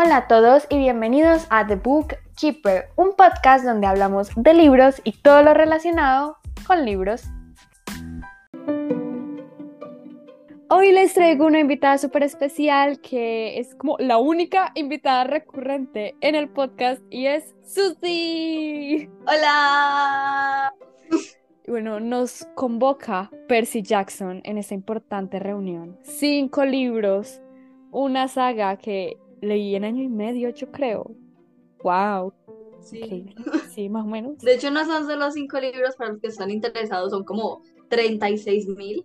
Hola a todos y bienvenidos a The Book Keeper, un podcast donde hablamos de libros y todo lo relacionado con libros. Hoy les traigo una invitada súper especial que es como la única invitada recurrente en el podcast y es Susie. Hola. Bueno, nos convoca Percy Jackson en esta importante reunión. Cinco libros, una saga que leí en año y medio, yo creo. ¡Wow! Sí. Sí, más o menos. De hecho, no son solo cinco libros para los que están interesados, son como 36 mil.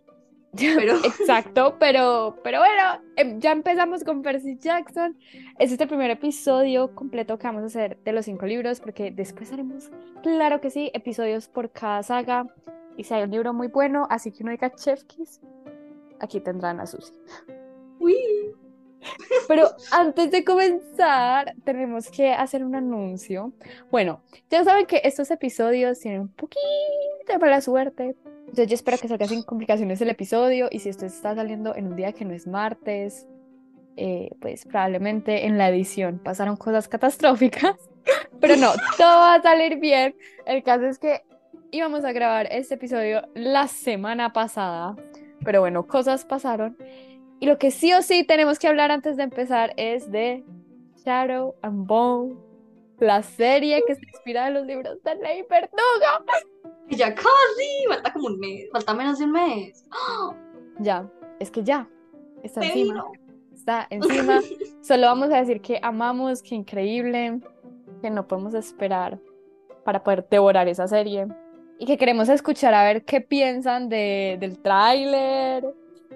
Pero... Exacto, pero, pero bueno, em, ya empezamos con Percy Jackson. Este es el primer episodio completo que vamos a hacer de los cinco libros, porque después haremos, claro que sí, episodios por cada saga. Y si hay un libro muy bueno, así que uno diga Chef Kiss, aquí tendrán a Susie. Uy. Pero antes de comenzar, tenemos que hacer un anuncio. Bueno, ya saben que estos episodios tienen un poquito de mala suerte. Entonces yo espero que salga sin complicaciones el episodio. Y si esto está saliendo en un día que no es martes, eh, pues probablemente en la edición pasaron cosas catastróficas. Pero no, todo va a salir bien. El caso es que íbamos a grabar este episodio la semana pasada. Pero bueno, cosas pasaron. Y lo que sí o sí tenemos que hablar antes de empezar es de Shadow and Bone, la serie que se inspira en los libros de Ley Verdugo. Y ya casi, falta como un mes, falta menos de un mes. Ya, es que ya, está encima. Está encima. Solo vamos a decir que amamos, que increíble, que no podemos esperar para poder devorar esa serie. Y que queremos escuchar a ver qué piensan de, del tráiler,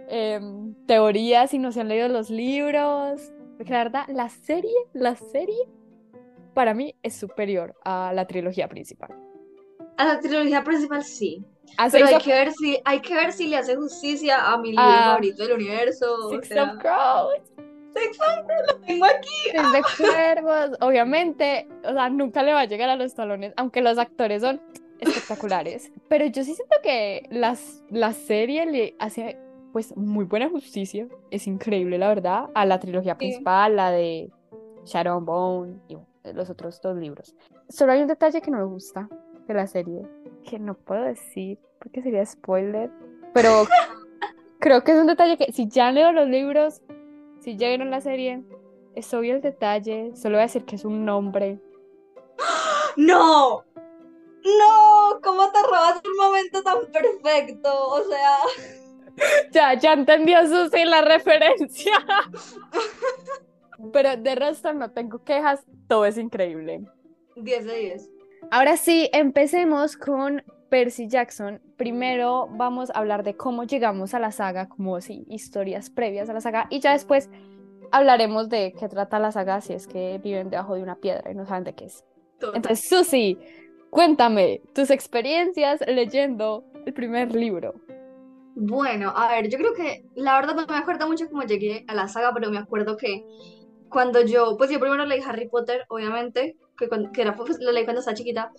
em, teorías si no se han leído los libros. Porque la verdad, la serie, la serie, para mí es superior a la trilogía principal. A la trilogía principal sí. A Pero Six hay of- que ver si, hay que ver si le hace justicia a mi libro Ah. favorito del universo. o Six sea, of Crows. Six of Crows, lo tengo aquí. Es de cuervos, obviamente, o sea, nunca le va a llegar a los talones, aunque los actores son espectaculares. Pero yo sí siento que las, la serie le hace pues muy buena justicia, es increíble la verdad, a la trilogía principal, la de Shadow and Bone y los otros dos libros. Solo hay un detalle que no me gusta de la serie, que no puedo decir porque sería spoiler, pero creo que es un detalle que si ya leo los libros, si ya vieron la serie, es obvio el detalle, solo voy a decir que es un nombre. ¡No! ¡No! ¿Cómo te robas un momento tan perfecto? O sea. Ya, ya entendió Susi la referencia. Pero de resto no tengo quejas, todo es increíble. 10 de 10. Ahora sí, empecemos con Percy Jackson. Primero vamos a hablar de cómo llegamos a la saga, como sí, historias previas a la saga, y ya después hablaremos de qué trata la saga si es que viven debajo de una piedra y no saben de qué es. Entonces, Susi, cuéntame tus experiencias leyendo el primer libro. Bueno, a ver, yo creo que la verdad no me acuerdo mucho cómo llegué a la saga, pero me acuerdo que cuando yo, pues yo primero leí Harry Potter, obviamente, que, cuando, que era, pues, lo leí cuando estaba chiquita,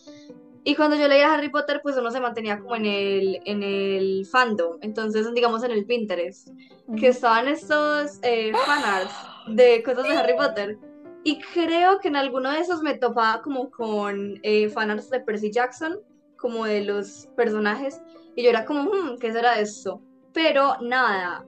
y cuando yo leía Harry Potter, pues uno se mantenía como en el, en el fandom, entonces digamos en el Pinterest, que estaban estos eh, fanarts de cosas de Harry Potter. Y creo que en alguno de esos me topaba como con eh, fanarts de Percy Jackson, como de los personajes. Y yo era como, hmm, ¿qué será esto? Pero nada.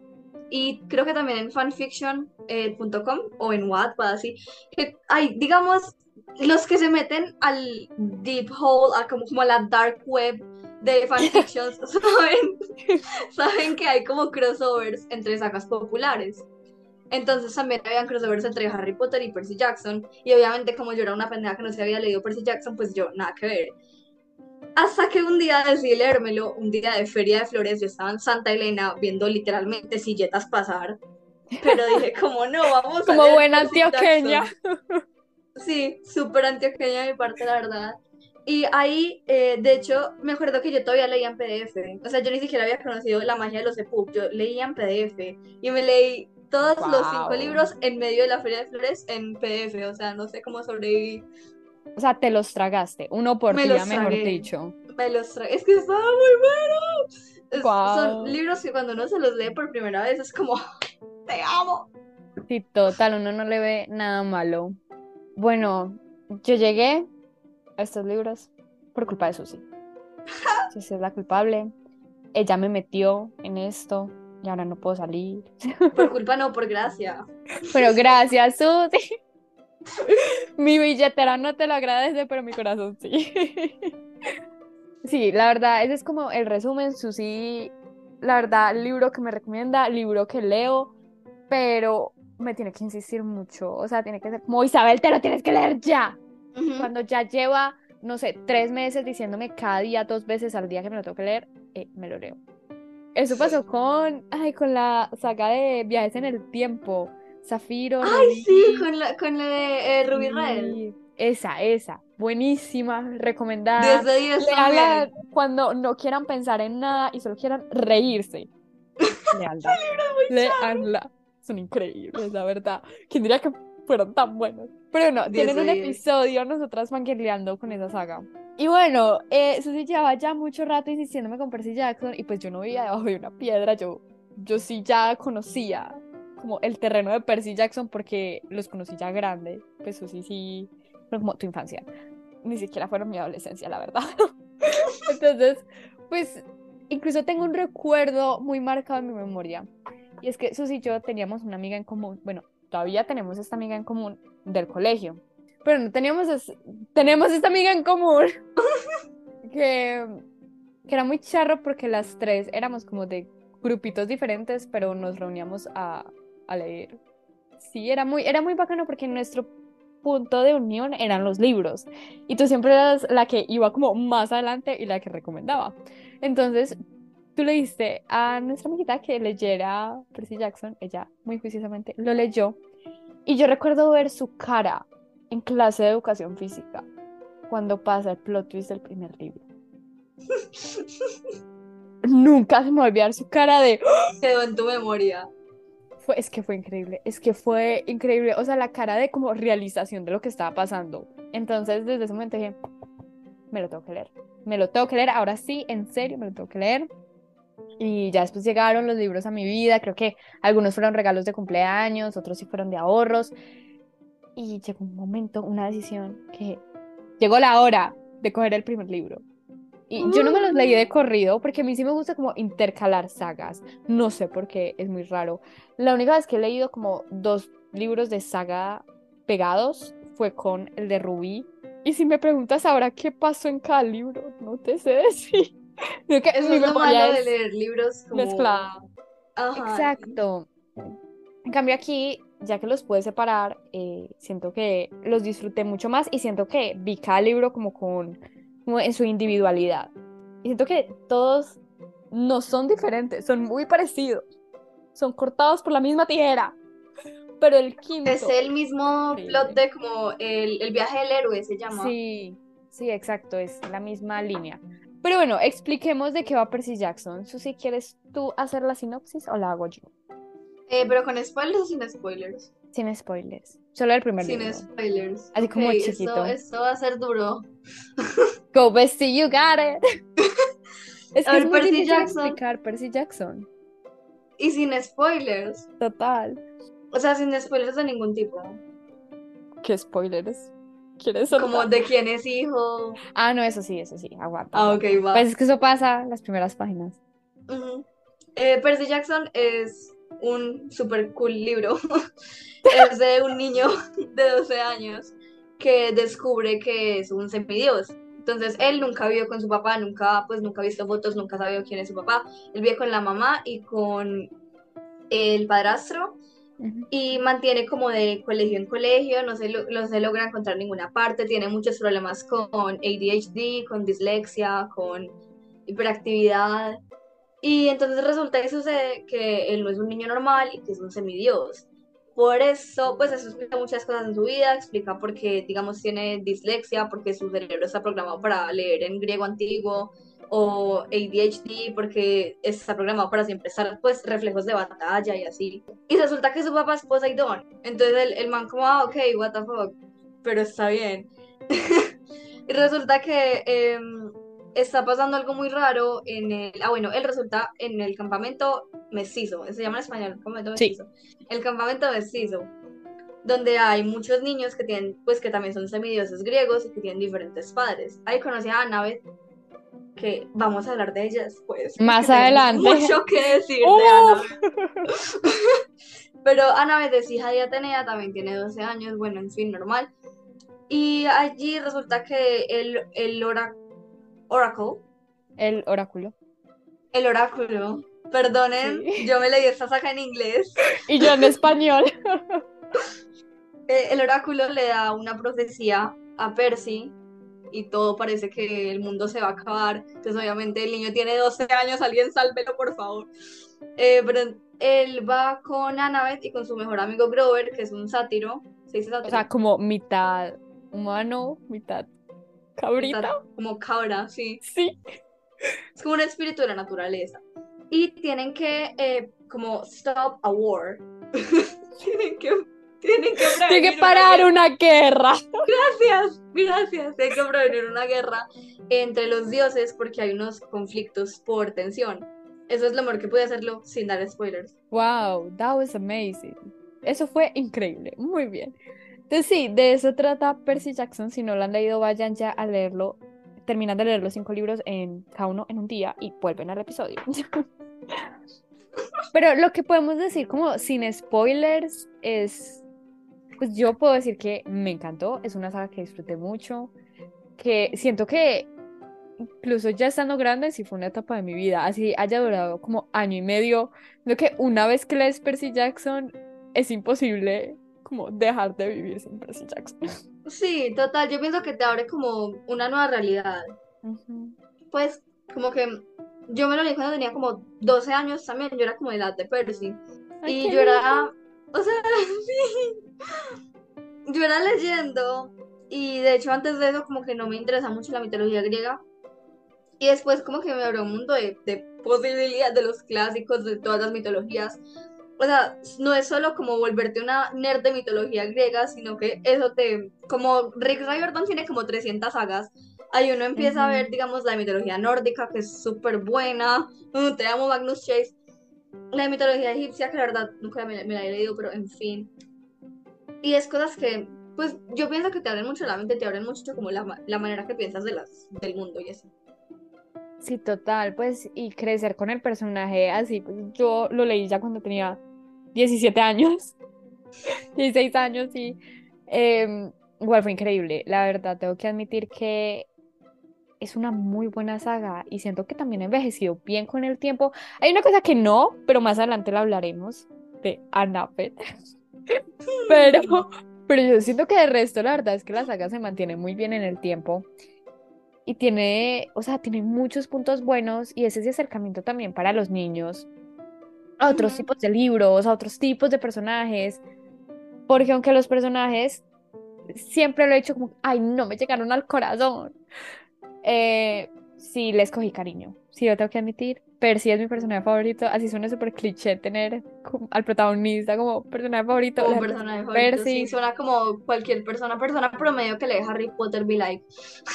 Y creo que también en fanfiction.com o en Wattpad, así, que hay, digamos, los que se meten al deep hole, a como, como a la dark web de fanfictions, saben, saben que hay como crossovers entre sagas populares. Entonces también habían crossovers entre Harry Potter y Percy Jackson. Y obviamente como yo era una pendeja que no se había leído Percy Jackson, pues yo nada que ver. Hasta que un día decidí leérmelo, un día de feria de flores, yo estaba en Santa Elena viendo literalmente silletas pasar. Pero dije, como no, vamos a Como buena antioqueña. Jackson". Sí, súper antioqueña de mi parte, la verdad. Y ahí, eh, de hecho, me acuerdo que yo todavía leía en PDF. O sea, yo ni siquiera había conocido la magia de los EPUB. Yo leía en PDF. Y me leí todos los cinco Wow. libros en medio de la Feria de Flores en PDF. O sea, no sé cómo sobreviví. O sea, te los tragaste, uno por Me día, mejor tragué. dicho. Me los traje. Es que estaba muy bueno. Son libros que cuando uno se los lee por primera vez es como, te amo. Sí, total, uno no le ve nada malo. Bueno, yo llegué a estos libros por culpa de Susi. Susi es la culpable. Ella me metió en esto y ahora no puedo salir. Por culpa no, por gracia. Pero gracias, Susi. Mi billetera no te lo agradece, pero mi corazón sí. Sí, la verdad, ese es como el resumen. Susi, la verdad, libro que me recomienda, libro que leo, pero me tiene que insistir mucho. O sea, tiene que ser como Isabel, te lo tienes que leer ya. Ujú. Cuando ya lleva, no sé, tres meses diciéndome cada día, dos veces al día que me lo tengo que leer, eh, me lo leo. Eso pasó con, ay, con la saga de viajes en el tiempo. Zafiro. Ay, Rubí, sí, con la, con la de eh, Rubí Rael. sí, Esa, esa. Buenísima, recomendada. 10 de 10 Léala también. cuando no quieran pensar en nada y solo quieran reírse. Lealda. Leanla. Son increíbles, la verdad. ¿Quién diría que fueron tan buenos? Pero no, 10 tienen un 10. episodio nosotras fangirleando con esa saga. Y bueno, eh, Susi llevaba ya mucho rato insistiéndome con Percy Jackson y pues yo no vivía debajo de una piedra, yo, yo sí ya conocía como el terreno de Percy Jackson porque los conocí ya grande. Pues Susi sí, fueron como tu infancia. Ni siquiera fueron mi adolescencia, la verdad. Entonces, pues incluso tengo un recuerdo muy marcado en mi memoria. Y es que Susi y yo teníamos una amiga en común. Bueno, todavía tenemos esta amiga en común del colegio. Pero no teníamos, tenemos esta amiga en común que, que era muy charro porque las tres éramos como de grupitos diferentes, pero nos reuníamos a, a leer. Sí, era muy, era muy bacano porque nuestro punto de unión eran los libros. Y tú siempre eras la que iba como más adelante y la que recomendaba. Entonces, tú le diste a nuestra amiguita que leyera Percy Jackson, ella muy juiciosamente lo leyó. Y yo recuerdo ver su cara en clase de educación física cuando pasa el plot twist del primer libro. Nunca se me va a olvidar su cara de Quedó en tu memoria. Es que fue increíble, es que fue increíble, o sea, la cara de como realización de lo que estaba pasando. Entonces, desde ese momento dije, me lo tengo que leer, me lo tengo que leer, ahora sí, en serio, me lo tengo que leer. Y ya después llegaron los libros a mi vida, creo que algunos fueron regalos de cumpleaños, otros sí fueron de ahorros. Y llegó un momento, una decisión, que llegó la hora de coger el primer libro. Y yo no me los leí de corrido porque a mí sí me gusta como intercalar sagas. No sé por qué, es muy raro. La única vez que he leído como dos libros de saga pegados fue con el de Rubí. Y si me preguntas ahora qué pasó en cada libro, no te sé decir. Creo que Eso mi es lo memoria malo de leer libros como... mezclada. Ajá. Exacto. En cambio aquí, ya que los pude separar, eh, siento que los disfruté mucho más y siento que vi cada libro como con como en su individualidad. Y siento que todos no son diferentes, son muy parecidos. Son cortados por la misma tijera. Pero el quinto. Es el mismo Increíble. plot de como el, el viaje del héroe se llama. Sí, sí, exacto, es la misma línea. Pero bueno, expliquemos de qué va Percy Jackson. Susi, ¿quieres tú hacer la sinopsis o la hago yo? Eh, pero con spoilers o sin spoilers. Sin spoilers. Solo el primer Sin libro. spoilers. Así como Ok, chiquito. Esto, esto va a ser duro. Go Bestie, you got it. Es A que ver, es muy Percy Jackson. explicar Percy Jackson. Y sin spoilers. Total. O sea, sin spoilers de ningún tipo. ¿Qué spoilers? ¿Quieres soltar? Como de quién es hijo. Ah, no, eso sí, eso sí, aguanta. Ah, ok, va. Pues es que eso pasa en las primeras páginas. Eh, Percy Jackson es un super cool libro. es de un niño de 12 años que descubre que es un semidios. Entonces él nunca vivió con su papá, nunca, pues nunca ha visto fotos, nunca sabe quién es su papá. Él vive con la mamá y con el padrastro y mantiene como de colegio en colegio, no se, lo- no se logra encontrar ninguna parte, tiene muchos problemas con ADHD, con dislexia, con hiperactividad. Y entonces resulta y sucede que él no es un niño normal y que es un semidios. Por eso, pues eso explica muchas cosas en su vida, explica por qué, digamos, tiene dislexia, porque su cerebro está programado para leer en griego antiguo, o ADHD, porque está programado para siempre estar, pues, reflejos de batalla y así. Y resulta que su papá es Poseidón. Entonces el, el man como, ah, ok, what the fuck, pero está bien. y resulta que em, está pasando algo muy raro en el, ah bueno, él resulta en el campamento mestizo, se llama en español, campamento Sí. mestizo. El campamento mestizo, donde hay muchos niños que tienen, pues que también son semidioses griegos y que tienen diferentes padres. Ahí conocí a Annabeth, que vamos a hablar de ella después. Más adelante. Mucho que decir de. Annabeth. Pero Annabeth es hija de Atenea, también tiene 12 años, bueno, en fin, normal. Y allí resulta que el, el ora- Oracle, El oráculo. el oráculo, perdonen, Sí. yo me leí esta saga en inglés. Y yo en español. Eh, el oráculo le da una profecía a Percy y todo parece que el mundo se va a acabar. Entonces, obviamente, el niño tiene 12 años, alguien sálvelo, por favor. Eh, pero él va con Annabeth y con su mejor amigo Grover, que es un sátiro. ¿Se dice O sátiro? sea, como mitad humano, mitad cabrita. Está como cabra, sí. Sí. Es como un espíritu de la naturaleza. Y tienen que, eh, como, stop a war. tienen que, tienen que Tiene prevenir que una parar guerra. una guerra. Gracias, gracias. Hay que prevenir una guerra entre los dioses porque hay unos conflictos por tensión. Eso es lo mejor que puede hacerlo sin dar spoilers. Wow, that was amazing. Eso fue increíble, muy bien. Entonces sí, de eso trata Percy Jackson. Si no lo han leído, vayan ya a leerlo. Terminan de leer los cinco libros en cada uno en un día y vuelven al episodio. Pero lo que podemos decir como sin spoilers es, pues yo puedo decir que me encantó, es una saga que disfruté mucho, que siento que incluso ya estando grande, sí fue una etapa de mi vida, así haya durado como año y medio, creo que una vez que lees Percy Jackson es imposible como dejar de vivir sin Percy Jackson. Sí, total, yo pienso que te abre como una nueva realidad. Ujú. Pues como que yo me lo leí cuando tenía como 12 años también, yo era como de edad de Percy. Ay, Y yo era, o sea, sí, yo era leyendo y de hecho antes de eso como que no me interesa mucho la mitología griega y después como que me abrió un mundo de, de posibilidades de los clásicos, de todas las mitologías. O sea, no es solo como volverte una nerd de mitología griega, sino que eso te, como Rick Riordan tiene como 300 sagas, ahí uno empieza a ver, digamos, la mitología nórdica, que es súper buena, Mm, te amo Magnus Chase, la mitología egipcia, que la verdad nunca me, me la he leído, pero en fin. Y es cosas que, pues, yo pienso que te abren mucho la mente, te abren mucho como la, la manera que piensas de las, del mundo y eso. Sí, total, pues, y crecer con el personaje así, pues yo lo leí ya cuando tenía 17 años, 16 años, em, igual fue increíble, la verdad, tengo que admitir que es una muy buena saga y siento que también ha envejecido bien con el tiempo. Hay una cosa que no, pero más adelante la hablaremos, de Annabeth, pero, pero yo siento que de resto la verdad es que la saga se mantiene muy bien en el tiempo. Y tiene, o sea, tiene muchos puntos buenos y es ese acercamiento también para los niños a otros tipos de libros, a otros tipos de personajes. Porque aunque los personajes siempre lo he dicho como, ay, no me llegaron al corazón. Eh, sí, les cogí cariño. Sí, lo tengo que admitir. Percy es mi personaje favorito. Así suena súper cliché tener al protagonista como personaje favorito. Como personaje favorito, Percy. sí, suena como cualquier persona, persona promedio que lee Harry Potter be like.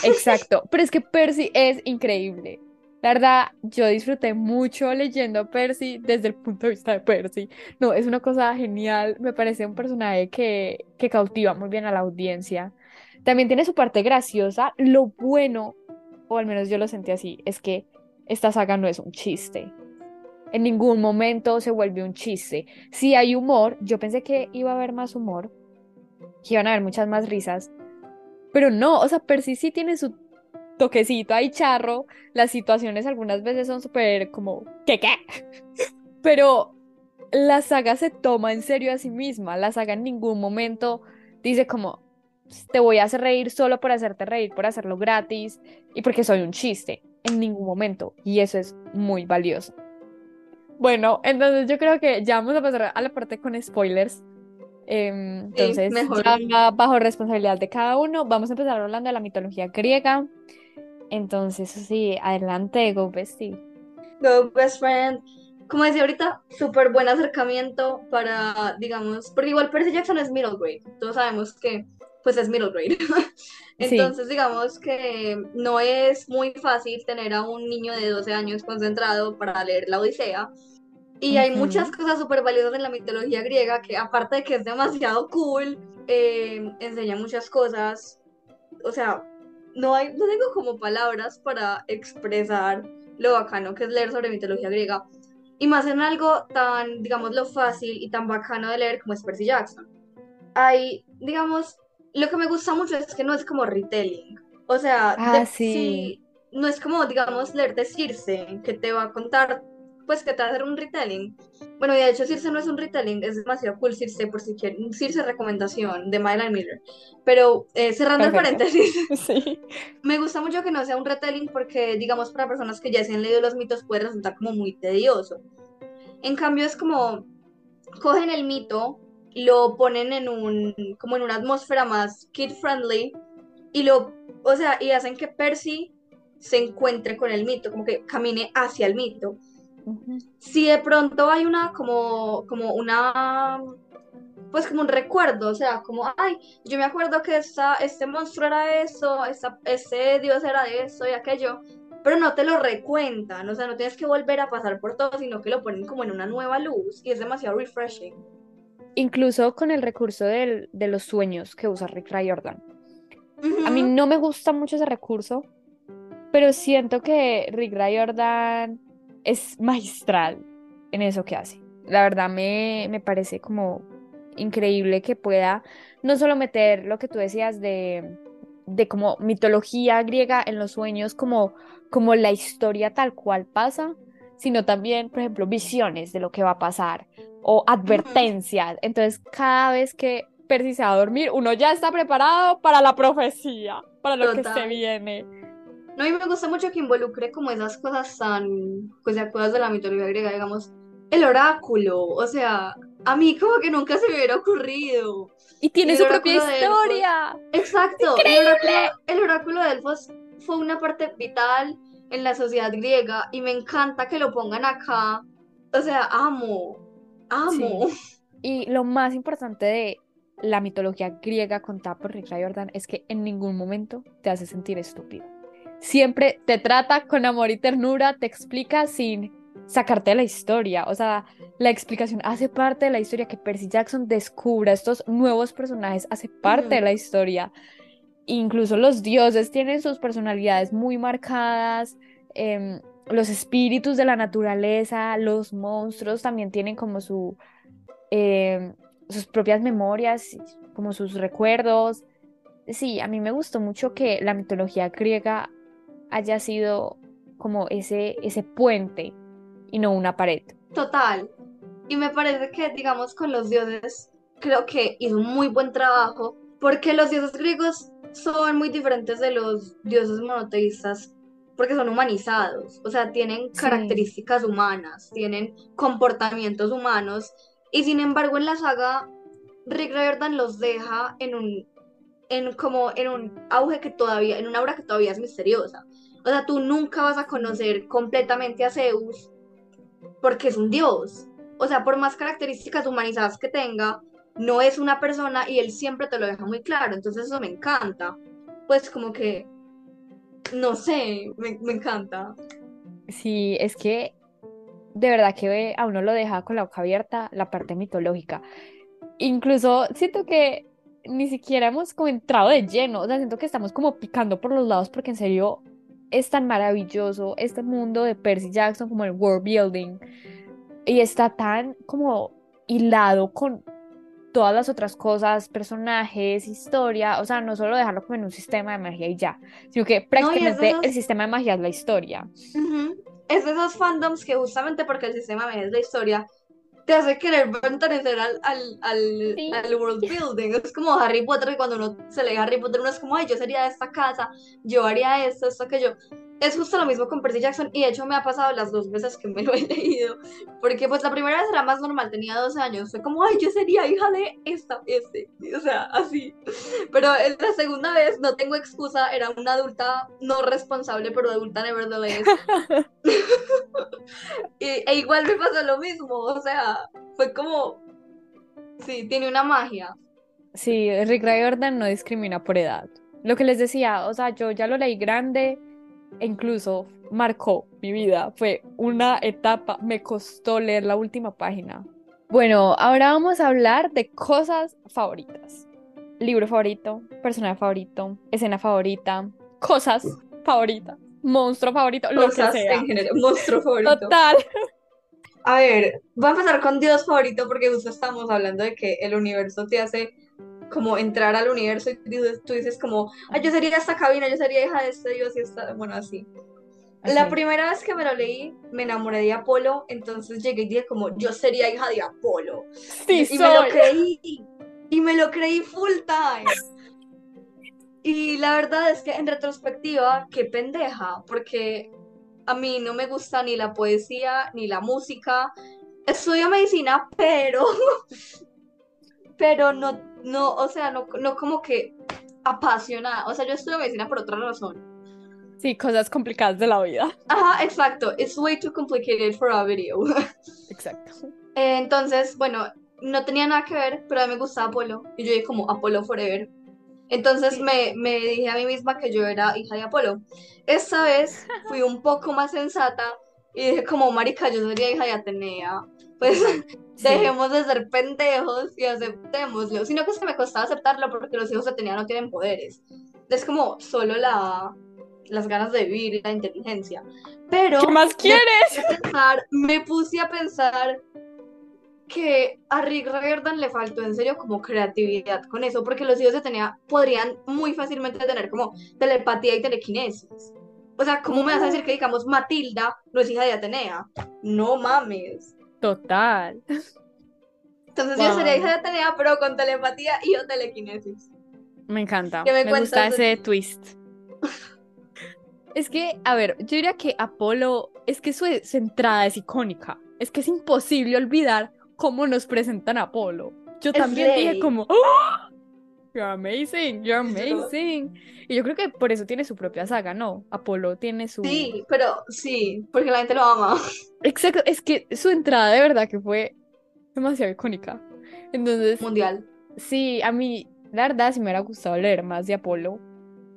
Exacto, pero es que Percy es increíble. La verdad, yo disfruté mucho leyendo a Percy desde el punto de vista de Percy. No, es una cosa genial. Me parece un personaje que, que cautiva muy bien a la audiencia. También tiene su parte graciosa. Lo bueno, o al menos yo lo sentí así, es que esta saga no es un chiste. En ningún momento se vuelve un chiste. Si hay humor, yo pensé que iba a haber más humor, que iban a haber muchas más risas, pero no, o sea, Percy sí tiene su toquecito ahí charro, las situaciones algunas veces son súper como, ¿qué qué? Pero la saga se toma en serio a sí misma, la saga en ningún momento dice como, te voy a hacer reír solo por hacerte reír, por hacerlo gratis y porque soy un chiste, en ningún momento, y eso es muy valioso. Bueno, entonces yo creo que ya vamos a pasar a la parte con spoilers. Em, Sí, entonces, mejor. ya bajo responsabilidad de cada uno, vamos a empezar hablando de la mitología griega. Entonces, sí, adelante, Go Bestie. Go best friend. Como decía ahorita, súper buen acercamiento para, digamos, porque igual Percy Jackson es middle grade. Todos sabemos que pues es middle grade. Entonces, digamos que no es muy fácil tener a un niño de 12 años concentrado para leer la Odisea. Y hay muchas cosas súper valiosas en la mitología griega que aparte de que es demasiado cool, eh, enseña muchas cosas. O sea, no, hay, no tengo como palabras para expresar lo bacano que es leer sobre mitología griega. Y más en algo tan, digamos, lo fácil y tan bacano de leer como es Percy Jackson. Hay, digamos, lo que me gusta mucho es que no es como retelling. O sea, ah, sí. no es como, digamos, leerte Circe, que te va a contar pues que te va a hacer un retelling. Bueno, y de hecho Circe no es un retelling, es demasiado cool Circe por si quieren. Circe recomendación de Mylan Miller. Pero eh, cerrando el paréntesis, sí. me gusta mucho que no sea un retelling porque, digamos, para personas que ya se han leído los mitos puede resultar como muy tedioso. En cambio es como, cogen el mito, lo ponen en un, como en una atmósfera más kid friendly y lo, o sea, y hacen que Percy se encuentre con el mito, como que camine hacia el mito. Si de pronto hay una como, como una pues como un recuerdo, o sea, como, ay, yo me acuerdo que esta, este monstruo era eso, esta, ese dios era de eso y aquello, pero no te lo recuentan, o sea, no tienes que volver a pasar por todo, sino que lo ponen como en una nueva luz y es demasiado refreshing. Incluso con el recurso del, de los sueños que usa Rick Riordan. A mí no me gusta mucho ese recurso, pero siento que Rick Riordan es magistral en eso que hace. La verdad me, me parece como increíble que pueda no solo meter lo que tú decías de, de como mitología griega en los sueños, como, como la historia tal cual pasa, sino también, por ejemplo, visiones de lo que va a pasar o advertencias. Entonces, cada vez que Percy se va a dormir, uno ya está preparado para la profecía, para lo que se viene. No, a mí me gusta mucho que involucre como esas cosas tan, pues, cosas de la mitología griega, digamos, el oráculo, o sea, a mí como que nunca se me hubiera ocurrido. Y tiene su propia historia. Exacto, el oráculo, el oráculo de Elfos fue una parte vital en la sociedad griega y me encanta que lo pongan acá. O sea, amo, amo. Y lo más importante de la mitología griega contada por Rick Riordan es que en ningún momento te hace sentir estúpido siempre te trata con amor y ternura, te explica sin sacarte de la historia. O sea, la explicación hace parte de la historia que Percy Jackson descubra estos nuevos personajes, hace parte de la historia. Incluso los dioses tienen sus personalidades muy marcadas. Em, los espíritus de la naturaleza, los monstruos también tienen como su, em, sus propias memorias, como sus recuerdos. Sí, a mí me gustó mucho que la mitología griega haya sido como ese, ese puente y no una pared. Total. Y me parece que, digamos, con los dioses, creo que hizo un muy buen trabajo, porque los dioses griegos son muy diferentes de los dioses monoteístas, porque son humanizados, o sea, tienen características humanas, tienen comportamientos humanos, y sin embargo en la saga, Rick Riordan los deja en un en como en un auge que todavía, en una obra que todavía es misteriosa. O sea, tú nunca vas a conocer completamente a Zeus porque es un dios. O sea, por más características humanizadas que tenga, no es una persona y él siempre te lo deja muy claro. Entonces eso me encanta. Pues como que, no sé, me, encanta. Sí, es que de verdad que a uno lo deja con la boca abierta la parte mitológica. Incluso siento que ni siquiera hemos como entrado de lleno, o sea, siento que estamos como picando por los lados porque en serio es tan maravilloso este mundo de Percy Jackson como el world building. Y está tan como hilado con todas las otras cosas, personajes, historia, o sea, no solo dejarlo como en un sistema de magia y ya, sino que prácticamente el sistema de magia es la historia. Es de esos fandoms que justamente porque el sistema de magia es la historia, te hace querer pertenecer al, al, al, world building. Es como Harry Potter, cuando uno se lee Harry Potter, uno es como, ay, yo sería de esta casa, yo haría esto, esto, que yo es justo lo mismo con Percy Jackson y de hecho me ha pasado las dos veces que me lo he leído porque pues la primera vez era más normal, tenía 12 años, fue como, ay, yo sería hija de esta, este, o sea, así, pero la segunda vez no tengo excusa, era una adulta no responsable, pero adulta nevertheless y, e igual me pasó lo mismo, o sea, fue como, sí, tiene una magia. Sí, Rick Riordan no discrimina por edad. Lo que les decía, o sea, yo ya lo leí grande e incluso marcó mi vida. Fue una etapa, me costó leer la última página. Bueno, ahora vamos a hablar de cosas favoritas. Libro favorito, personaje favorito, escena favorita, cosas favoritas, monstruo favorito, lo que Cosas sea. en general, monstruo favorito. Total. A ver, voy a empezar con Dios favorito porque justo estamos hablando de que el universo te hace como entrar al universo y tú dices, como, yo sería esta cabina, yo sería hija de este dios y esta, bueno, así. La primera vez que me lo leí, me enamoré de Apolo, entonces llegué y dije como, yo sería hija de Apolo. Sí, y me lo creí, y me lo creí full time. Y la verdad es que en retrospectiva, qué pendeja, porque a mí no me gusta ni la poesía ni la música. Estudio medicina, pero, pero no, no, o sea, no, no como que apasionada. O sea, yo estudio medicina por otra razón. Sí, cosas complicadas de la vida. Ajá, exacto. It's way too complicated for a video. Exacto. Entonces, bueno, no tenía nada que ver, pero a mí me gustaba Apolo. Y yo dije como Apolo Forever. Entonces Sí. me, me dije a mí misma que yo era hija de Apolo. Esta vez fui un poco más sensata y dije como, marica, yo sería hija de Atenea. Pues Sí. dejemos de ser pendejos y aceptémoslo. Sino que es que me costaba aceptarlo porque los hijos de Atenea no tienen poderes. Es como solo la, las ganas de vivir y la inteligencia. Pero ¿Qué más quieres? a pensar, me puse a pensar que a Rick Riordan le faltó en serio como creatividad con eso, porque los hijos de Atenea podrían muy fácilmente tener como telepatía y telequinesis. O sea, ¿cómo me vas a decir que, digamos, Matilda no es hija de Atenea? No mames. Total. Entonces yo sería hija de Atenea, pero con telepatía y yo telequinesis. Me encanta. ¿Qué me Me gusta ese twist. Es que, a ver, yo diría que Apolo, es que su, su entrada es icónica. Es que es imposible olvidar cómo nos presentan a Apolo. Yo Es también dije como, ¡Oh! You're amazing, you're Yo- amazing. Y yo creo que por eso tiene su propia saga, ¿no? Apolo tiene su... Sí, pero sí, porque la gente lo ama. Exacto, es que su entrada de verdad que fue demasiado icónica. Entonces, Mundial. Sí, a mí, la verdad, sí me hubiera gustado leer más de Apolo,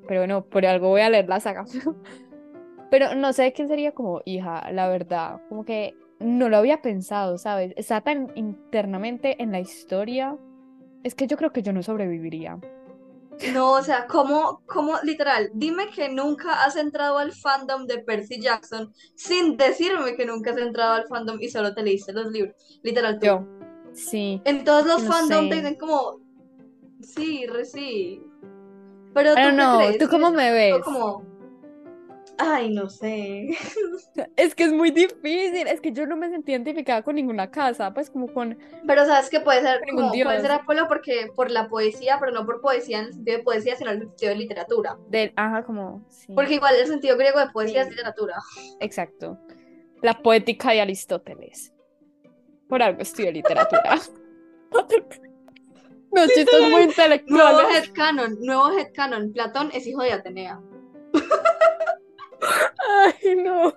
pero bueno, por algo voy a leer la saga. Pero no sé quién sería como hija, la verdad, como que no lo había pensado, ¿sabes? Está tan internamente en la historia, es que yo creo que yo no sobreviviría. No, o sea, ¿cómo, cómo, literal, dime que nunca has entrado al fandom de Percy Jackson sin decirme que nunca has entrado al fandom y solo te leíste los libros. Literal, tú. Yo, sí. En todos los no fandoms sé. te dicen como, sí, re sí. Pero Pero tú no, crees? ¿tú cómo me ves? Como, ay, no sé. Es que es muy difícil, es que yo no me sentí identificada con ninguna casa, pues como con... Pero sabes que puede ser, como, puede ser Apolo porque por la poesía, pero no por poesía en el sentido de poesía, sino en el sentido de literatura. De, ajá, como... Sí, Porque igual el sentido griego de poesía Sí. es literatura. exacto. La poética de Aristóteles. Por algo estudio literatura. Los chistes muy Nuevo intelectuales. headcanon, nuevo headcanon. Platón es hijo de Atenea. Ay, no.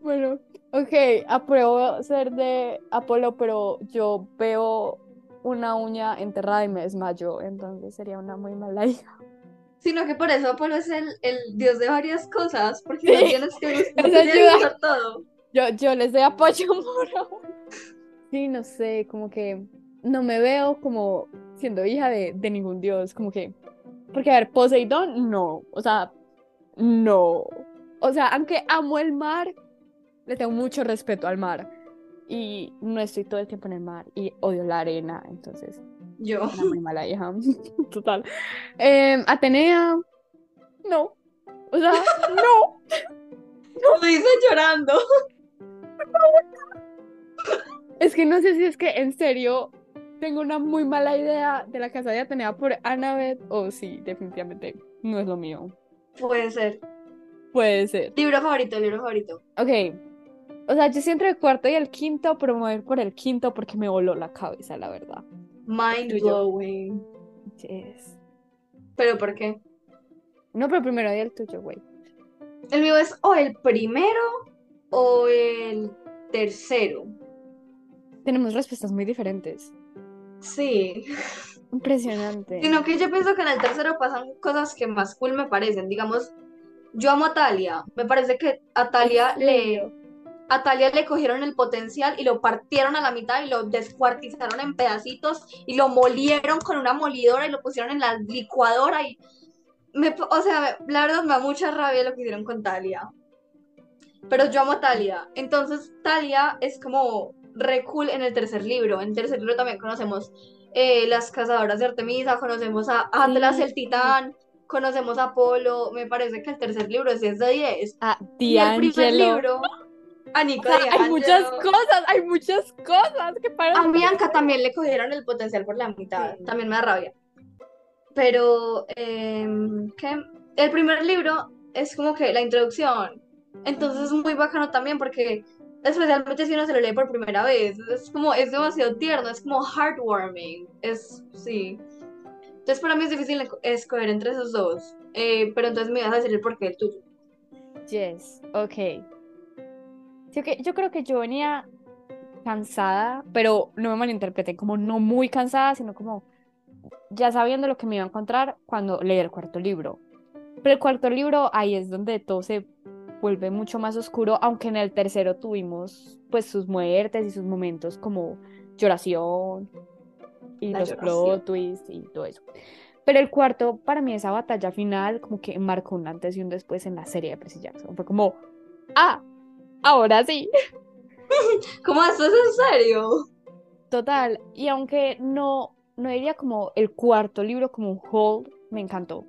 Bueno, ok, apruebo ser de Apolo, pero yo veo una uña enterrada y me desmayo, entonces sería una muy mala hija. Sino que por eso Apolo es el, el dios de varias cosas, porque Sí, no tienes que no todo. Yo, yo les doy apoyo moral. Sí, no sé, como que no me veo como siendo hija de, de ningún dios, como que, porque a ver, Poseidón, no, o sea, no, o sea, aunque amo el mar, le tengo mucho respeto al mar y no estoy todo el tiempo en el mar y odio la arena, entonces, Yo. una muy mala hija, total. Em, Atenea, no, o sea, no. Lo dice llorando. Es que no sé si es que en serio tengo una muy mala idea de la casa de Atenea por Annabeth o si definitivamente no es lo mío. Puede ser. Puede ser. Libro favorito, libro favorito. Ok. O sea, yo estoy entre el cuarto y el quinto, pero me voy a ir por el quinto porque me voló la cabeza, la verdad. Mind blowing. Yes. ¿Pero por qué? No, pero primero di el tuyo, güey. El mío es o el primero o el tercero. Tenemos respuestas muy diferentes. Sí. Impresionante. Sino que yo pienso que en el tercero pasan cosas que más cool me parecen. Digamos, yo amo a Talia. Me parece que a Talia ¿En le, a Talia le cogieron el potencial y lo partieron a la mitad y lo descuartizaron en pedacitos y lo molieron con una molidora y lo pusieron en la licuadora y me, o sea, la verdad me da mucha rabia lo que hicieron con Talia. Pero yo amo a Talia. Entonces Talia es como re cool en el tercer libro. En el tercer libro también conocemos eh, las cazadoras de Artemisa, conocemos a Atlas Sí. el titán, conocemos a Apolo. Me parece que el tercer libro es 10 de 10. Ah, Y el primer libro, a Nico O sea, hay muchas cosas, hay muchas cosas que para A Bianca también le cogieron el potencial por la mitad, Sí. también me da rabia. Pero, em, ¿qué? El primer libro es como que la introducción, entonces es muy bacano también porque, especialmente si uno se lo lee por primera vez, es como, es demasiado tierno, es como heartwarming, es, sí. Entonces para mí es difícil esco- escoger entre esos dos, Eh, pero entonces me vas a decir el porqué el tuyo. Yes, ok. Sí, ok, Yo creo que yo venía cansada, pero no me malinterpreten, como no muy cansada, sino como ya sabiendo lo que me iba a encontrar cuando leí el cuarto libro. Pero el cuarto libro, ahí es donde todo se vuelve mucho más oscuro, aunque en el tercero tuvimos pues sus muertes y sus momentos como lloración y La los lloración. plot twists y todo eso. Pero el cuarto, para mí, esa batalla final, como que marcó un antes y un después en la serie de Percy Jackson. Fue como, ah, ahora sí. ¿Cómo esto es en serio? Total, y aunque no, no diría como el cuarto libro como un whole, me encantó.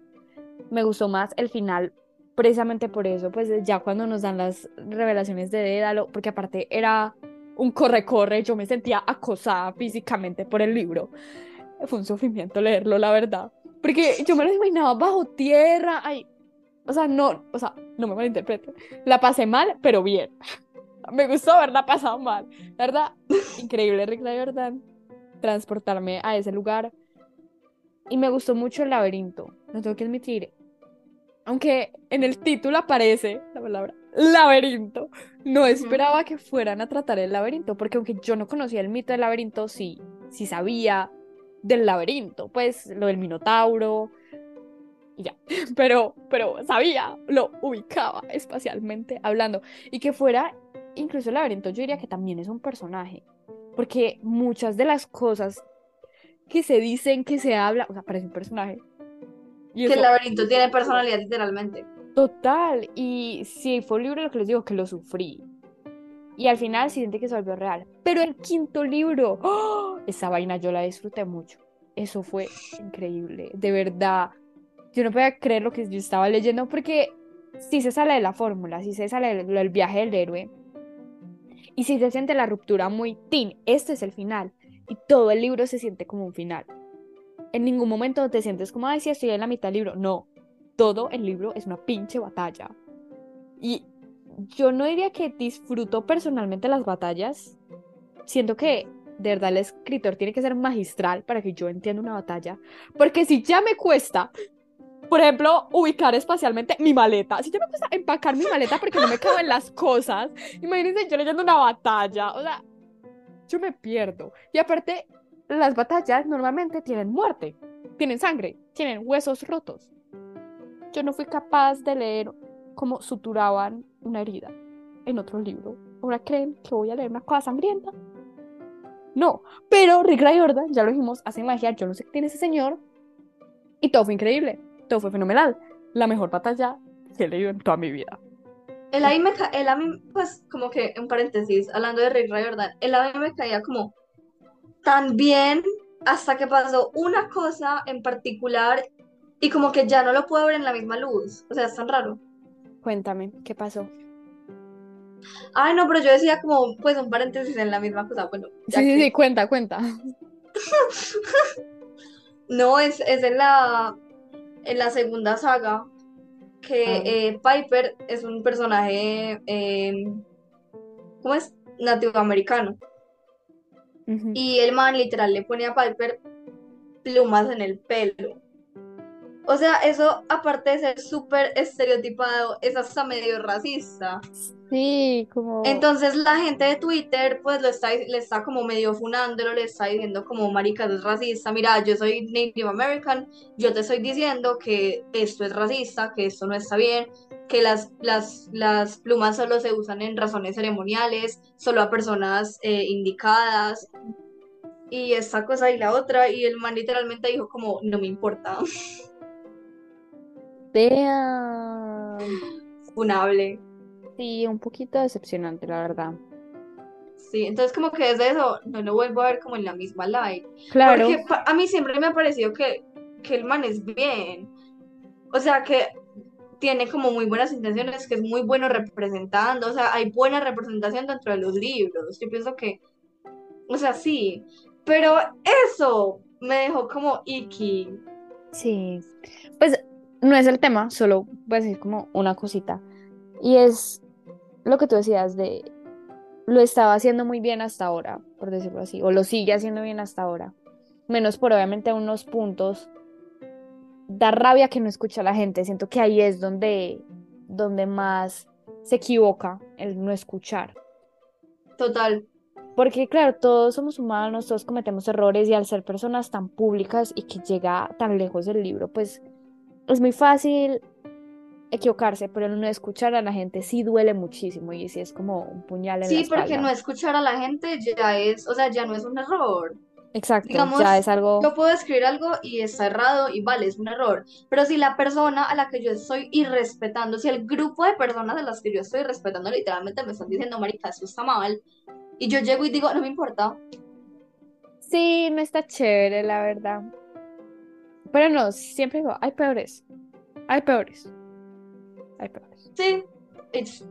Me gustó más el final, precisamente por eso, pues ya cuando nos dan las revelaciones de Dédalo, porque aparte era un corre-corre, yo me sentía acosada físicamente por el libro. Fue un sufrimiento leerlo, la verdad. Porque yo me lo imaginaba bajo tierra, ay, o sea, no, o sea, no me malinterpreten. La pasé mal, pero bien. Me gustó haberla pasado mal. La verdad, increíble, Rick Riordan, transportarme a ese lugar. Y me gustó mucho el laberinto, lo tengo que admitir. Aunque en el título aparece la palabra laberinto, no esperaba que fueran a tratar el laberinto, porque aunque yo no conocía el mito del laberinto, sí, sí sabía del laberinto, pues lo del minotauro y ya. Pero, pero sabía, lo ubicaba espacialmente hablando. Y que fuera incluso el laberinto, yo diría que también es un personaje, porque muchas de las cosas que se dicen, que se habla, o sea, parece un personaje. Y Que el eso, laberinto tiene personalidad literalmente. total, y sí, fue un libro lo que les digo, que lo sufrí. Y al final sí siente que se volvió real. Pero el quinto libro, ¡oh! esa vaina yo la disfruté mucho. Eso fue increíble, de verdad. Yo no podía creer lo que yo estaba leyendo porque si se sale de la fórmula, si se sale del, del viaje del héroe y si se siente la ruptura muy teen, este es el final y todo el libro se siente como un final. En ningún momento te sientes como, ay, sí, estoy en la mitad del libro. No, todo el libro es una pinche batalla. Y yo no diría que disfruto personalmente las batallas. Siento que de verdad el escritor tiene que ser magistral para que yo entienda una batalla. Porque si ya me cuesta, por ejemplo, ubicar espacialmente mi maleta, si ya me cuesta empacar mi maleta porque no me caben las cosas, imagínense yo leyendo una batalla. O sea, yo me pierdo. Y aparte, las batallas normalmente tienen muerte, tienen sangre, tienen huesos rotos. Yo no fui capaz de leer cómo suturaban una herida en otro libro. ¿Ahora creen que voy a leer una cosa sangrienta? No, pero Rick Riordan, ya lo dijimos, hace magia, yo no sé qué tiene ese señor. Y todo fue increíble, todo fue fenomenal. La mejor batalla que he leído en toda mi vida. El a mí me el a mí, pues, como que, en paréntesis, hablando de Rick Riordan, el a mí me caía como tan bien hasta que pasó una cosa en particular y como que ya no lo puedo ver en la misma luz. O sea, es tan raro. Cuéntame, ¿qué pasó? Ay, no, pero yo decía como, pues, un paréntesis en la misma cosa. Bueno, ya Sí, sí, que- sí, cuenta, cuenta. No, es, es en la, en la segunda saga que Ah. eh, Piper es un personaje, eh, ¿cómo es? Y el man literal le pone a Piper plumas en el pelo. O sea, eso, aparte de ser súper estereotipado, es hasta medio racista. Sí, como... Entonces la gente de Twitter pues lo está, le está como medio funándolo, le está diciendo como marica, es racista, mira, yo soy Native American, yo te estoy diciendo que esto es racista, que esto no está bien, que las, las, las plumas solo se usan en razones ceremoniales, solo a personas eh, indicadas, y esta cosa y la otra, y el man literalmente dijo como, no me importa, Damn. funable. Sí, un poquito decepcionante, la verdad. Sí, entonces como que desde eso no lo vuelvo a ver como en la misma live. Claro, Porque a mí siempre me ha parecido que, que el man es bien. O sea, que tiene como muy buenas intenciones, que es muy bueno representando. O sea, hay buena representación dentro de los libros. Yo pienso que, o sea, sí. Pero eso me dejó como icky. sí. Pues no es el tema, solo voy a decir como una cosita. Y es lo que tú decías de lo estaba haciendo muy bien hasta ahora, por decirlo así, o lo sigue haciendo bien hasta ahora. Menos por obviamente unos puntos. Da rabia que no escucha a la gente. Siento que ahí es donde, donde más se equivoca el no escuchar. Total. Porque claro, todos somos humanos, todos cometemos errores y al ser personas tan públicas y que llega tan lejos del libro, pues es muy fácil equivocarse, pero el no escuchar a la gente sí duele muchísimo y sí es como un puñal en la Sí, porque espalda. no escuchar a la gente ya es, o sea, ya no es un error. Exacto, Digamos, ya es algo... Yo puedo escribir algo y está errado y vale, es un error. Pero si la persona a la que yo estoy irrespetando, si el grupo de personas a las que yo estoy respetando literalmente me están diciendo, marica, eso está mal, y yo llego y digo, no me importa. Sí, no está chévere, la verdad. Pero no, siempre digo, hay peores, hay peores, hay peores. Sí, it's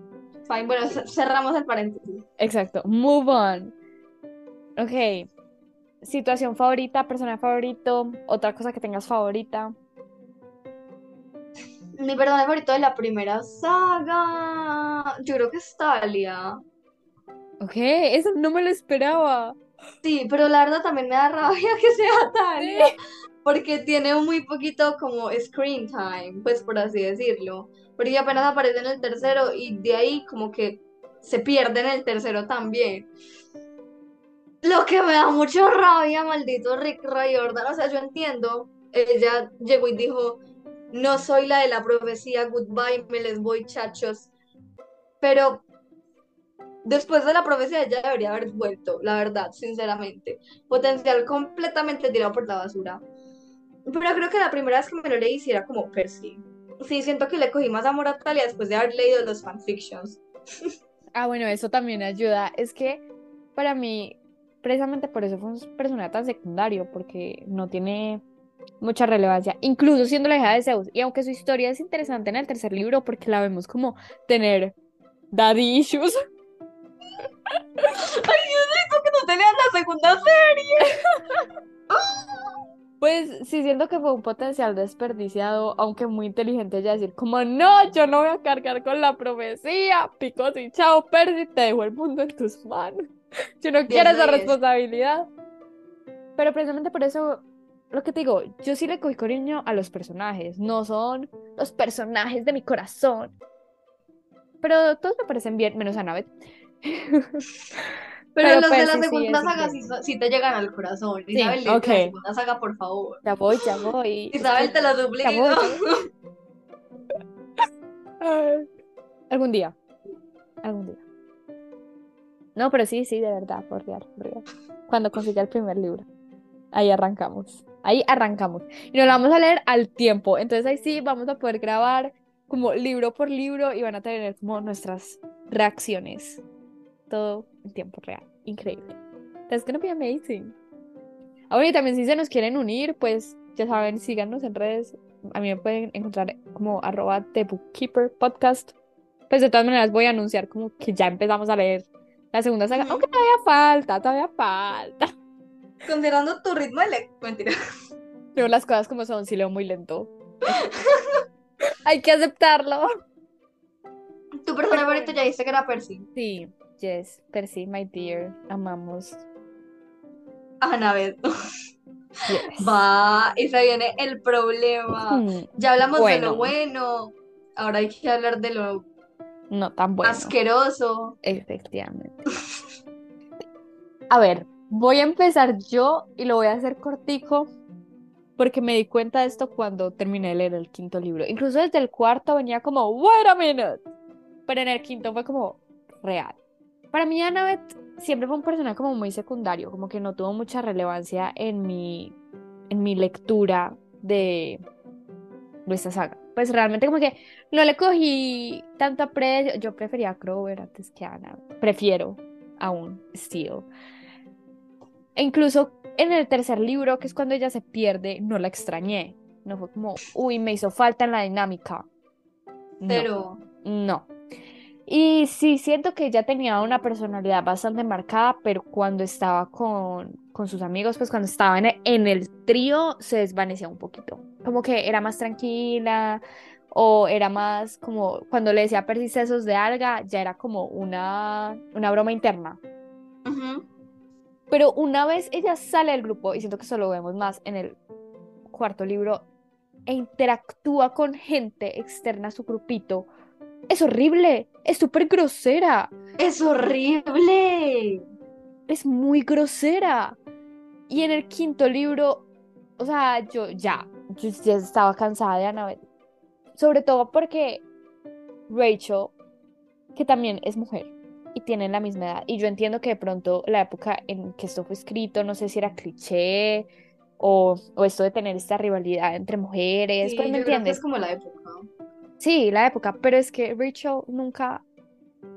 fine. Bueno, cerramos el paréntesis. Exacto, move on. Ok, situación favorita, persona favorito, otra cosa que tengas favorita. Mi personaje favorito de la primera saga, yo creo que es Talia. Ok, eso no me lo esperaba. Sí, pero la verdad también me da rabia que sea Talia, porque tiene muy poquito como screen time, pues por así decirlo. Porque apenas aparece en el tercero y de ahí como que se pierde en el tercero también. Lo que me da mucho rabia, maldito Rick Riordan. O sea, yo entiendo, ella llegó y dijo, no soy la de la profecía, goodbye, me les voy, chachos. Pero después de la profecía ella debería haber vuelto, la verdad, sinceramente. Potencial completamente tirado por la basura. Pero creo que la primera vez que me lo leí sí era como Percy. Sí, siento que le cogí más amor a Talia después de haber leído los fanfictions. Ah, bueno, eso también ayuda. Es que para mí, precisamente por eso fue un personaje tan secundario, porque no tiene mucha relevancia, incluso siendo la hija de Zeus. Y aunque su historia es interesante en el tercer libro, porque la vemos como tener daddy issues. que no tenían la segunda serie. Pues sí, siento que fue un potencial desperdiciado, aunque muy inteligente ella decir, como no, yo no voy a cargar con la profecía, picos y chao, Percy, te dejo el mundo en tus manos. Yo no quiero de esa 10. responsabilidad. Pero precisamente por eso, lo que te digo, yo sí le cogí cariño a los personajes, no son los personajes de mi corazón. Pero todos me parecen bien, menos Annabeth. Pero, Pero los de la Percy sí segunda saga sí, te llegan al corazón. Isabel, léete ok. la segunda saga, por favor. Ya voy, ya voy. Isabel, te lo ya duplico. voy, ya voy. Ay. Algún día. Algún día. No, pero sí, sí, de verdad, por real, por real. Cuando consiga el primer libro. Ahí arrancamos. Ahí arrancamos. Y nos lo vamos a leer al tiempo. Entonces ahí sí vamos a poder grabar como libro por libro y van a tener como nuestras reacciones. Todo en tiempo real. Increíble. That's gonna be amazing. Ah, bueno, y también si se nos quieren unir, pues ya saben, síganos en redes. A mí me pueden encontrar como arroba The Bookkeeper Podcast. Pues de todas maneras voy a anunciar como que ya empezamos a leer la segunda saga. Aunque todavía falta, todavía falta. Considerando tu ritmo de lectura. Mentira. Pero las cosas como son, sí leo muy lento. Hay que aceptarlo. Tu personaje favorito ya dijiste que era Percy. Sí, yes, Percy, my dear, amamos. Annabeth. Yes. Va, y se viene el problema. Hmm, Ya hablamos de lo bueno, ahora hay que hablar de lo No tan bueno. asqueroso. Efectivamente. A ver, voy a empezar yo y lo voy a hacer cortico porque me di cuenta de esto cuando terminé de leer el quinto libro. Incluso desde el cuarto venía como, wait a minute. Pero en el quinto fue como real. Para mí Annabeth siempre fue un personaje como muy secundario, como que no tuvo mucha relevancia en mi, en mi lectura de, de esta saga. Pues realmente como que no le cogí tanto aprecio. Yo prefería a Crower antes que a Annabeth. Prefiero aún, still. E incluso en el tercer libro, que es cuando ella se pierde, no la extrañé. No fue como, uy, me hizo falta en la dinámica. No, Pero no. Y sí, siento que ella tenía una personalidad bastante marcada, pero cuando estaba con, con sus amigos, pues cuando estaba en el, en el trío, se desvanecía un poquito. Como que era más tranquila, o era más como cuando le decía Percy sesos de alga, ya era como una, una broma interna. Pero una vez ella sale del grupo, y siento que eso lo vemos más en el cuarto libro, e interactúa con gente externa a su grupito, es horrible, es súper grosera, es horrible. es muy grosera. Y en el quinto libro, o sea, yo ya, yo ya estaba cansada de Annabeth. Sobre todo porque Rachel, que también es mujer y tienen la misma edad, y yo entiendo que de pronto la época en que esto fue escrito, no sé si era cliché o, o esto de tener esta rivalidad entre mujeres, Sí, pues me yo creo que entiendes. es como la época. Sí, la época, pero es que Rachel nunca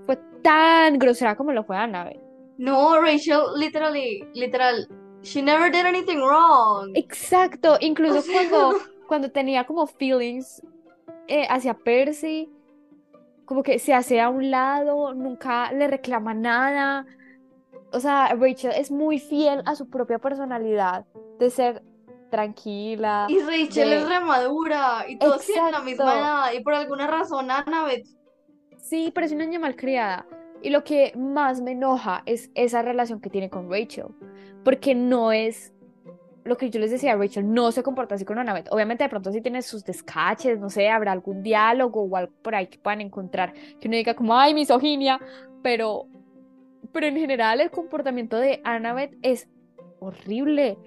fue tan grosera como lo fue Annabeth. No, Rachel, literally, literal, she never did anything wrong. Exacto, incluso O sea- cuando, cuando tenía como feelings eh, hacia Percy, como que se hace a un lado, nunca le reclama nada. O sea, Rachel es muy fiel a su propia personalidad de ser tranquila. Y Rachel de- es remadura y todos tienen la misma edad y por alguna razón Annabeth Sí, pero es una niña malcriada. Y lo que más me enoja es esa relación que tiene con Rachel. Porque no es lo que yo les decía, Rachel no se comporta así con Annabeth. Obviamente de pronto sí tiene sus descaches, no sé, habrá algún diálogo o algo por ahí que puedan encontrar que uno diga como, ay, misoginia, pero, pero en general el comportamiento de Annabeth es horrible.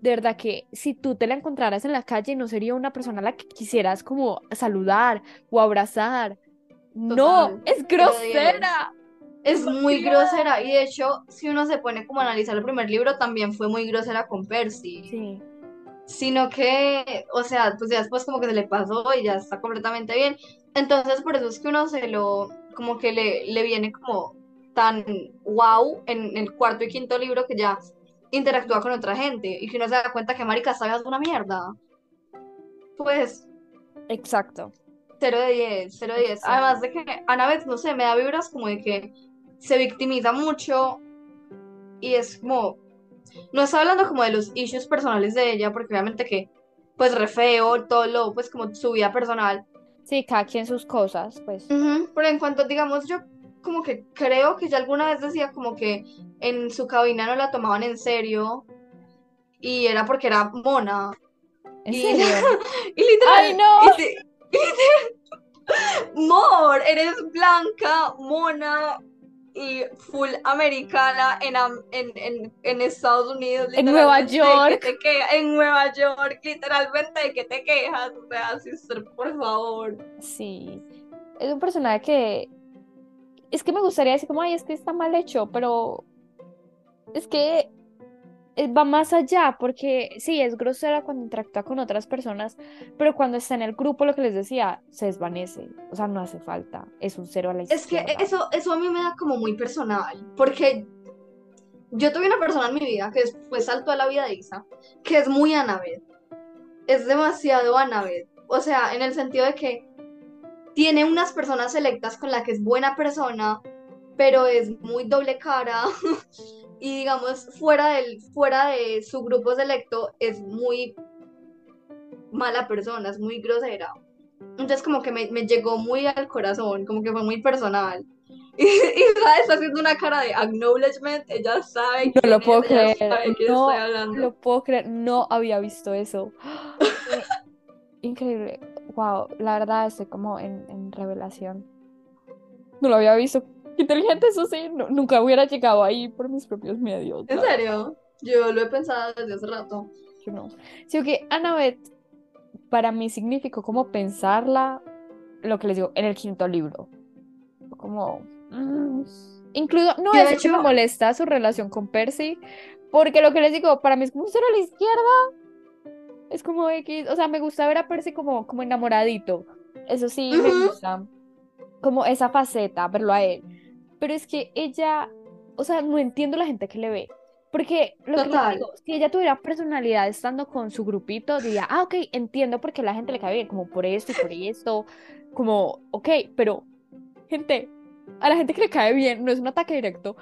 De verdad que si tú te la encontraras en la calle no sería una persona a la que quisieras como saludar o abrazar. No, es grosera. es muy grosera y de hecho si uno se pone como a analizar el primer libro también fue muy grosera con Percy. Sí, Sino que, o sea, pues ya después como que se le pasó y ya está completamente bien. Entonces por eso es que uno se lo, como que le, le viene como tan wow en el cuarto y quinto libro que ya interactúa con otra gente y que uno se da cuenta que marica esta es una mierda. Pues exacto. 0 de 10, 0 de 10. Exacto. Además de que Annabeth, no sé, me da vibras como de que se victimiza mucho y es como, no está hablando como de los issues personales de ella, porque obviamente que, pues re feo, todo lo, pues como su vida personal. Sí, cada quien sus cosas, pues. Ujú, Pero en cuanto, digamos, yo como que creo que ya alguna vez decía como que en su cabina no la tomaban en serio y era porque era mona. ¿En Y- serio? Y literal, ¡Ay, no! y Mor, eres blanca, mona y full americana en, en, en, en Estados Unidos. En Nueva York. ¿de qué te quejas? En Nueva York, literalmente, ¿de qué te quejas? O sea, sister, por favor. Sí. Es un personaje que. Es que me gustaría decir como, ay, es que está mal hecho, pero. Es que eh, va más allá, porque sí, es grosera cuando interactúa con otras personas, pero cuando está en el grupo, lo que les decía, se desvanece. O sea, no hace falta. Es un cero a la Es que izquierda. eso, eso a mí me da como muy personal, porque yo tuve una persona en mi vida que después saltó a la vida de Isa, que es muy Annabeth. Es demasiado Annabeth. O sea, en el sentido de que tiene unas personas selectas con las que es buena persona, pero es muy doble cara. Y digamos, fuera del, fuera de su grupo selecto, es muy mala persona, es muy grosera. Entonces como que me, me llegó muy al corazón, como que fue muy personal. Y, y está haciendo una cara de acknowledgement, ella sabe No lo puedo es, creer. No estoy lo puedo creer. No había visto eso. Increíble. Wow, la verdad estoy como en, en revelación. No lo había visto. Qué inteligente, eso sí. no- nunca hubiera llegado ahí por mis propios medios. ¿En serio? Yo lo he pensado desde hace rato. Yo no. Sí, que Annabeth para mí significó como pensarla, lo que les digo, en el quinto libro. Como. mm, incluso, no de es que me hecho- molesta su relación con Percy, porque lo que les digo, para mí es como cero a la izquierda. Es como X, o sea, me gusta ver a Percy como, como enamoradito. Eso sí, me gusta. Como esa faceta, verlo a él. Pero es que ella, o sea, no entiendo la gente que le ve. Porque lo que digo, si ella tuviera personalidad estando con su grupito, diría, ah, ok, entiendo por qué la gente le cae bien, como por esto y por esto, como, ok, pero, gente, a la gente que le cae bien, no es un ataque directo,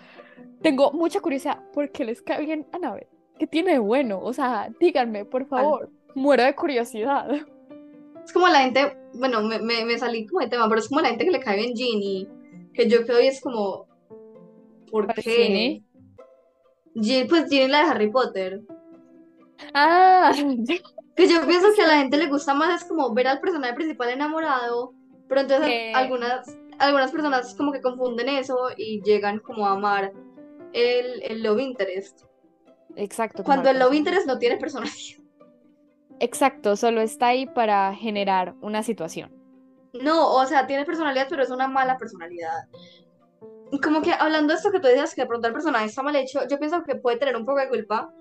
tengo mucha curiosidad, ¿por qué les cae bien a Nave? ¿Qué tiene de bueno? O sea, díganme, por favor, muero de curiosidad. Es como la gente, bueno, me, me, me salí como de tema, pero es como la gente que le cae bien Ginny, que yo creo y es como, ¿por ¿Cuál es qué? Ginny? Pues Ginny la de Harry Potter. Ah, Que yo pienso que a la gente le gusta más es como ver al personaje principal enamorado, pero entonces Que- algunas, algunas personas como que confunden eso y llegan como a amar el, el love interest. Exacto. Cuando el love interest no tiene personalidad. Exacto, solo está ahí para generar una situación. No, o sea, tiene personalidad, pero es una mala personalidad. Como que hablando de esto que tú decías, que de pronto el personaje está mal hecho, yo pienso que puede tener un poco de culpa.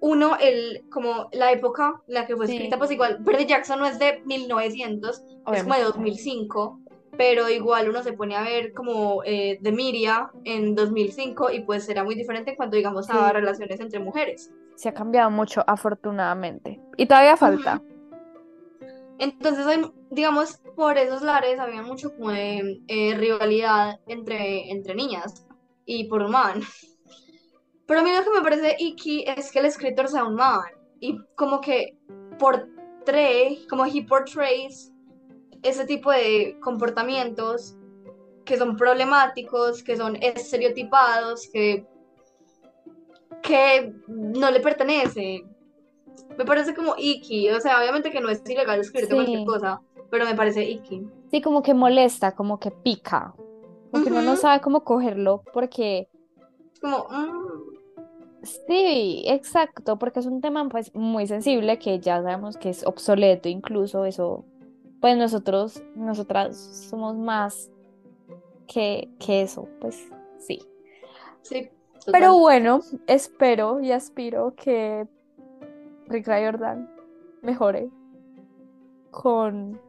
Uno, el, como la época en la que fue Sí. escrita, pues igual, Percy Jackson no es de 1900, es como de Obviamente. 2005, pero igual uno se pone a ver como eh, de Miria en 2005 y pues era muy diferente en cuanto, digamos, a Sí. relaciones entre mujeres. Se ha cambiado mucho, afortunadamente. Y todavía falta. Entonces, hay, digamos, por esos lares había mucho como de eh, rivalidad entre, entre niñas y por un man. Pero a mí lo que me parece icky es que el escritor sea un man y como que portray, como he portrays ese tipo de comportamientos que son problemáticos, que son estereotipados, que, que no le pertenecen. Me parece como icky, o sea, obviamente que no es ilegal escribirte Sí. cualquier cosa, pero me parece icky. Sí, como que molesta, como que pica. Como que uno no sabe cómo cogerlo porque como, mm, sí, exacto, porque es un tema pues muy sensible que ya sabemos que es obsoleto, incluso eso, pues nosotros, nosotras somos más que, que eso, pues sí. sí. total. Pero bueno, espero y aspiro que Rick Riordan mejore con,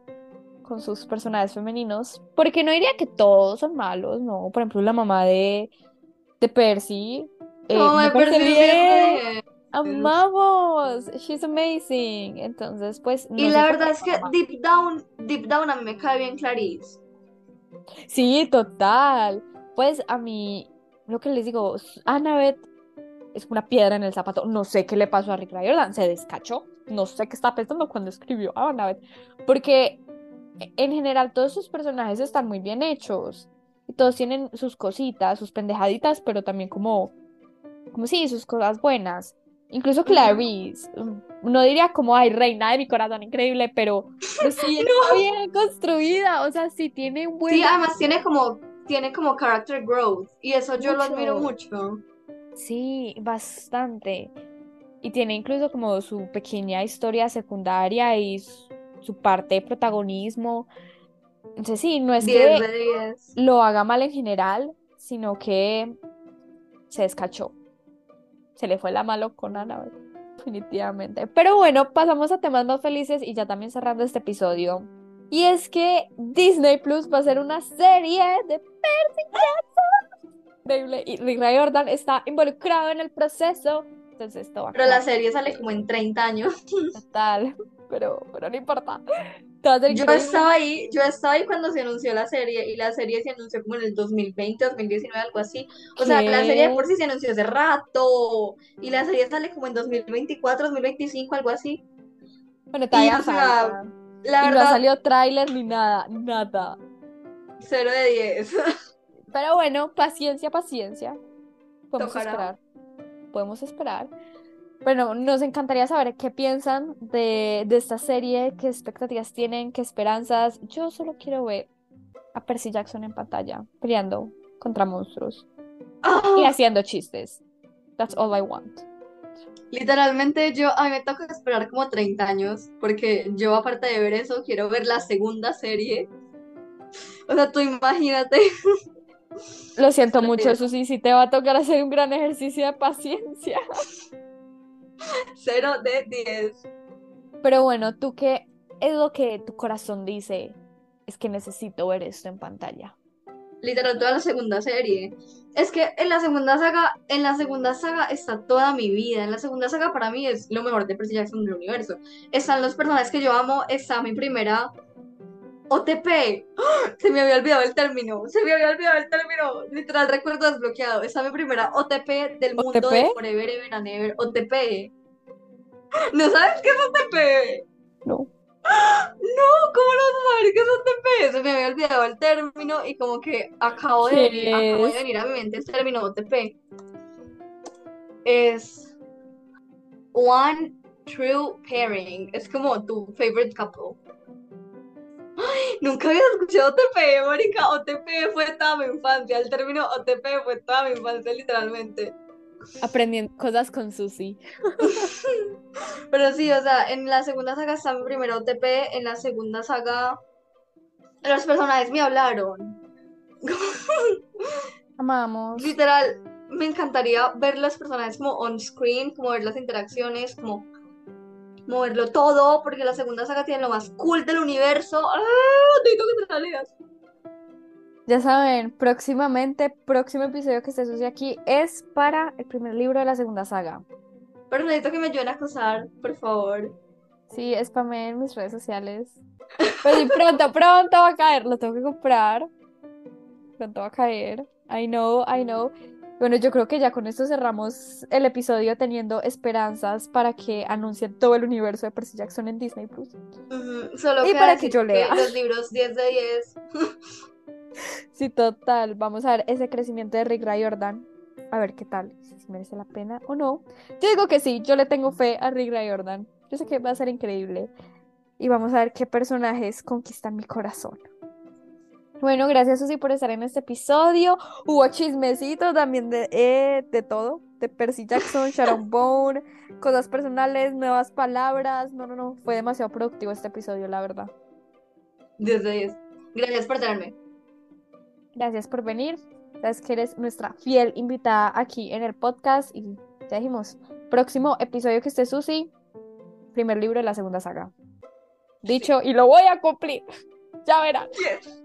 con sus personajes femeninos. Porque no diría que todos son malos, no. Por ejemplo, la mamá de, de Percy. eh, No, me bien. bien. Amamos. She's amazing. Entonces, pues. Y la verdad es que mamá. deep down, deep down a mí me cae bien Clarice. Sí, total. Pues a mí, lo que les digo, Annabeth es una piedra en el zapato. No sé qué le pasó a Rick Riordan, se descachó. No sé qué estaba pensando cuando escribió a Annabeth. Porque e- en general todos sus personajes están muy bien hechos. Y todos tienen sus cositas, sus pendejaditas, pero también como, como sí, sus cosas buenas. Incluso Clarice, mm, no diría como, ay, reina de mi corazón, increíble, pero, pero sí está bien construida. O sea, sí tiene un buen Sí, además tiene como, tiene como character growth. Y eso yo lo admiro mucho. Sí, bastante. Y tiene incluso como su pequeña historia secundaria y su, su parte de protagonismo. Entonces sí, no es 10 que de 10. lo haga mal en general, sino que se descachó. Se le fue la mano con Annabelle, definitivamente. Pero bueno, pasamos a temas más felices y ya también cerrando este episodio. Y es que Disney Plus va a ser una serie de Percy Jackson. Increíble. Y Rick Riordan está involucrado en el proceso. Entonces esto va a Pero la serie sale como en 30 años. total. Pero, pero no importa. Yo estaba ahí, yo estaba ahí cuando se anunció la serie y la serie se anunció como en el 2020, 2019, algo así. O sea, la serie de por sí se anunció hace rato y la serie sale como en 2024, 2025, algo así. Bueno, Y todavía o sea, falta. la Y no ha verdad, salido tráiler ni nada, nada. 0 de 10. Pero bueno, paciencia, paciencia. Podemos Tocará. esperar. Podemos esperar. Bueno, nos encantaría saber qué piensan de, de esta serie, qué expectativas tienen, qué esperanzas. Yo solo quiero ver a Percy Jackson en pantalla, peleando contra monstruos y ¡Ah! haciendo chistes. That's all I want. Literalmente yo, a mí me toca esperar como 30 años, porque yo aparte de ver eso, quiero ver la segunda serie. O sea, tú imagínate. Lo siento mucho. Susi, si te va a tocar hacer un gran ejercicio de paciencia. Cero de 10. Pero bueno, ¿tú qué es lo que tu corazón dice? Es que necesito ver esto en pantalla. Literal, toda la segunda serie. Es que en la segunda saga, en la segunda saga está toda mi vida. En la segunda saga para mí es lo mejor de Percy Jackson del universo. Están los personajes que yo amo, está mi primera OTP. ¡Ah! Se me había olvidado el término. Se me había olvidado el término. Literal, recuerdo desbloqueado. Está mi primera OTP del mundo de. Forever Ever and Ever. OTP. ¿No sabes qué es OTP? No. No, ¿cómo no saber qué es OTP? Se me había olvidado el término y como que acabo de, ¿Qué acabo de es? venir a mi mente el término OTP. Es One True Pairing. Es como tu favorite couple. Ay, nunca había escuchado OTP, marica. OTP fue toda mi infancia. El término OTP fue toda mi infancia, literalmente. Aprendiendo cosas con Susi. Pero sí, o sea, en la segunda saga está mi primera OTP. En la segunda saga, los personajes me hablaron. Amamos. Literal, me encantaría ver los personajes como on screen, como ver las interacciones, como moverlo todo, porque la segunda saga tiene lo más cool del universo. ¡Ah! Necesito que te la leas. Ya saben, próximamente, próximo episodio que esté Susi aquí es para el primer libro de la segunda saga. Pero necesito que me ayuden a acosar, por favor. Sí, spamé en mis redes sociales. Pero sí, pronto, pronto va a caer. Lo tengo que comprar. Pronto va a caer. I know, I know. Bueno, yo creo que ya con esto cerramos el episodio teniendo esperanzas para que anuncien todo el universo de Percy Jackson en Disney Plus. Solo Y para que yo lea. los libros 10 de 10. Sí, total. Vamos a ver ese crecimiento de Rick Riordan. A ver qué tal, si merece la pena o no. Yo digo que sí, yo le tengo fe a Rick Riordan. Yo sé que va a ser increíble. Y vamos a ver qué personajes conquistan mi corazón. Bueno, gracias Susi por estar en este episodio. Hubo chismecito también de, eh, de todo. De Percy Jackson, Sharon Bone, cosas personales, nuevas palabras. No, no, no. Fue demasiado productivo este episodio, la verdad. 10 de 10. Gracias por tenerme. Gracias por venir. Sabes que eres nuestra fiel invitada aquí en el podcast. Y ya dijimos, próximo episodio que esté Susi, primer libro de la segunda saga. Dicho, y lo voy a cumplir. Ya verán. Yes.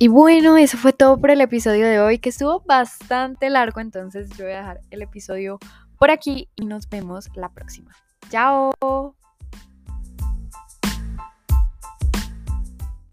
Y bueno, eso fue todo por el episodio de hoy, que estuvo bastante largo, entonces yo voy a dejar el episodio por aquí y nos vemos la próxima. Chao.